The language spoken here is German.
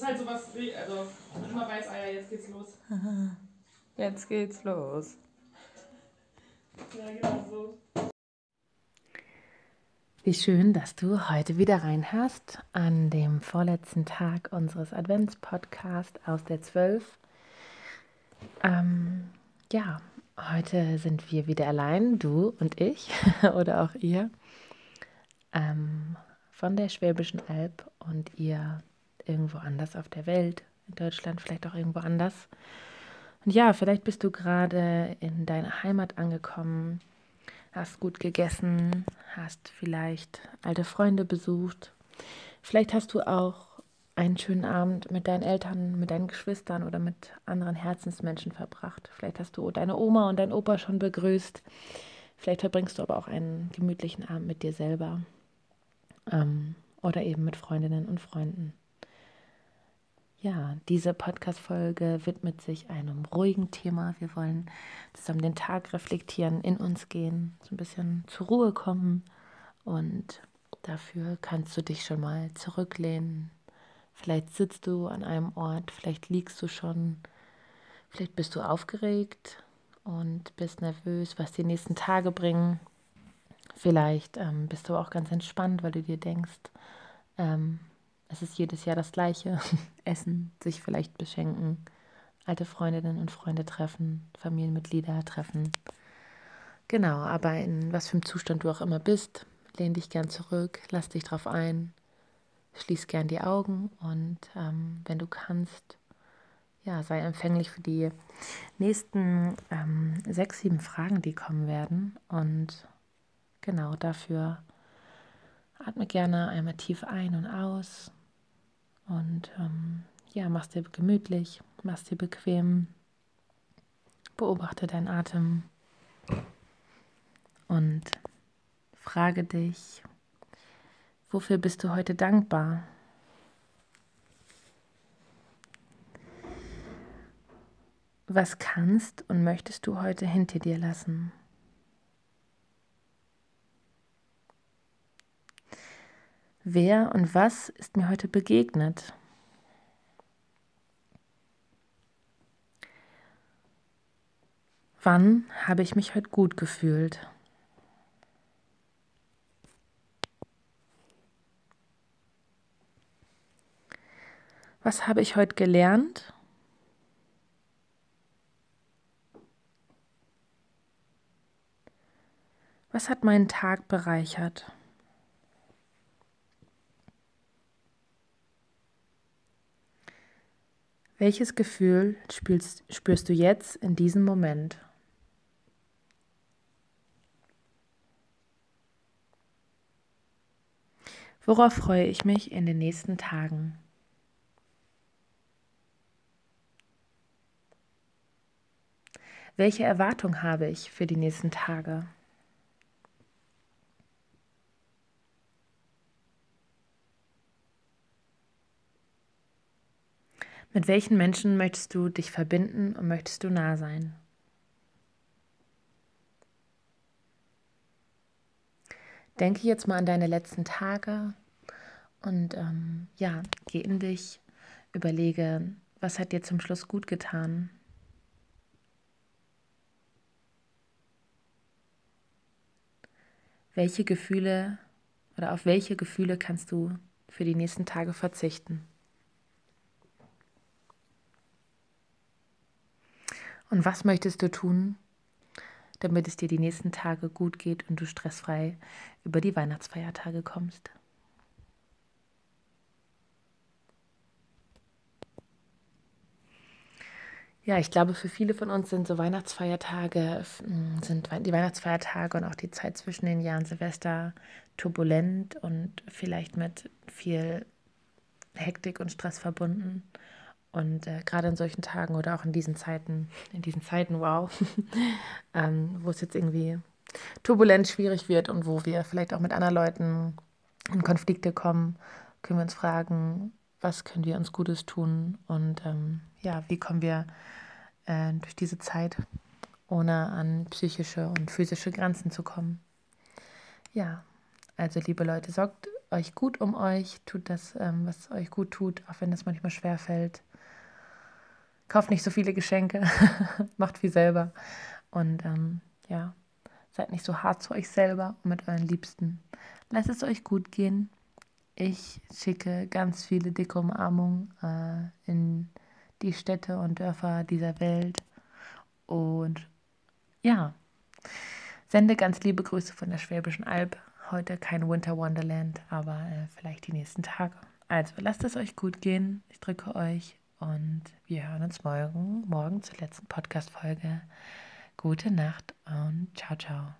ist halt sowas, also man immer weiß, ah ja, jetzt geht's los. Jetzt geht's los. Ja, genau so. Wie schön, dass du heute wieder reinhörst an dem vorletzten Tag unseres Adventspodcasts aus der 12. Ähm, ja, heute sind wir wieder allein, du und ich oder auch ihr, ähm, von der Schwäbischen Alb und ihr irgendwo anders auf der Welt, in Deutschland, vielleicht auch irgendwo anders. Und ja, vielleicht bist du gerade in deiner Heimat angekommen, hast gut gegessen, hast vielleicht alte Freunde besucht. Vielleicht hast du auch einen schönen Abend mit deinen Eltern, mit deinen Geschwistern oder mit anderen Herzensmenschen verbracht. Vielleicht hast du deine Oma und dein Opa schon begrüßt. Vielleicht verbringst du aber auch einen gemütlichen Abend mit dir selber ähm, oder eben mit Freundinnen und Freunden. Ja, diese Podcast-Folge widmet sich einem ruhigen Thema. Wir wollen zusammen den Tag reflektieren, in uns gehen, so ein bisschen zur Ruhe kommen. Und dafür kannst du dich schon mal zurücklehnen. Vielleicht sitzt du an einem Ort, vielleicht liegst du schon, vielleicht bist du aufgeregt und bist nervös, was die nächsten Tage bringen. Vielleicht ähm, bist du auch ganz entspannt, weil du dir denkst, ähm, es ist jedes Jahr das gleiche. Essen, sich vielleicht beschenken, alte Freundinnen und Freunde treffen, Familienmitglieder treffen. Genau, aber in was für einem Zustand du auch immer bist, lehn dich gern zurück, lass dich drauf ein, schließ gern die Augen und ähm, wenn du kannst, ja, sei empfänglich für die nächsten ähm, sechs, sieben Fragen, die kommen werden. Und genau dafür atme gerne einmal tief ein und aus. Und ähm, ja, mach's dir gemütlich, mach's dir bequem. Beobachte deinen Atem und frage dich, wofür bist du heute dankbar? Was kannst und möchtest du heute hinter dir lassen? Wer und was ist mir heute begegnet? Wann habe ich mich heute gut gefühlt? Was habe ich heute gelernt? Was hat meinen Tag bereichert? Welches Gefühl spürst, spürst du jetzt in diesem Moment? Worauf freue ich mich in den nächsten Tagen? Welche Erwartung habe ich für die nächsten Tage? Mit welchen Menschen möchtest du dich verbinden und möchtest du nah sein? Denke jetzt mal an deine letzten Tage und ähm, ja, geh in dich, überlege, was hat dir zum Schluss gut getan? Welche Gefühle oder auf welche Gefühle kannst du für die nächsten Tage verzichten? Und was möchtest du tun, damit es dir die nächsten Tage gut geht und du stressfrei über die Weihnachtsfeiertage kommst? Ja, ich glaube, für viele von uns sind so Weihnachtsfeiertage, sind die Weihnachtsfeiertage und auch die Zeit zwischen den Jahren Silvester turbulent und vielleicht mit viel Hektik und Stress verbunden. Und äh, gerade in solchen Tagen oder auch in diesen Zeiten, in diesen Zeiten, wow, ähm, wo es jetzt irgendwie turbulent schwierig wird und wo wir vielleicht auch mit anderen Leuten in Konflikte kommen, können wir uns fragen, was können wir uns Gutes tun und ähm, ja, wie kommen wir äh, durch diese Zeit, ohne an psychische und physische Grenzen zu kommen. Ja, also liebe Leute, sorgt euch gut um euch, tut das, ähm, was euch gut tut, auch wenn das manchmal schwer fällt. Kauft nicht so viele Geschenke, macht viel selber und ähm, ja, seid nicht so hart zu euch selber und mit euren Liebsten. Lasst es euch gut gehen. Ich schicke ganz viele dicke Umarmungen äh, in die Städte und Dörfer dieser Welt und ja, sende ganz liebe Grüße von der Schwäbischen Alb. Heute kein Winter Wonderland, aber äh, vielleicht die nächsten Tage. Also lasst es euch gut gehen. Ich drücke euch und wir hören uns morgen, morgen zur letzten Podcast-Folge. Gute Nacht und ciao, ciao.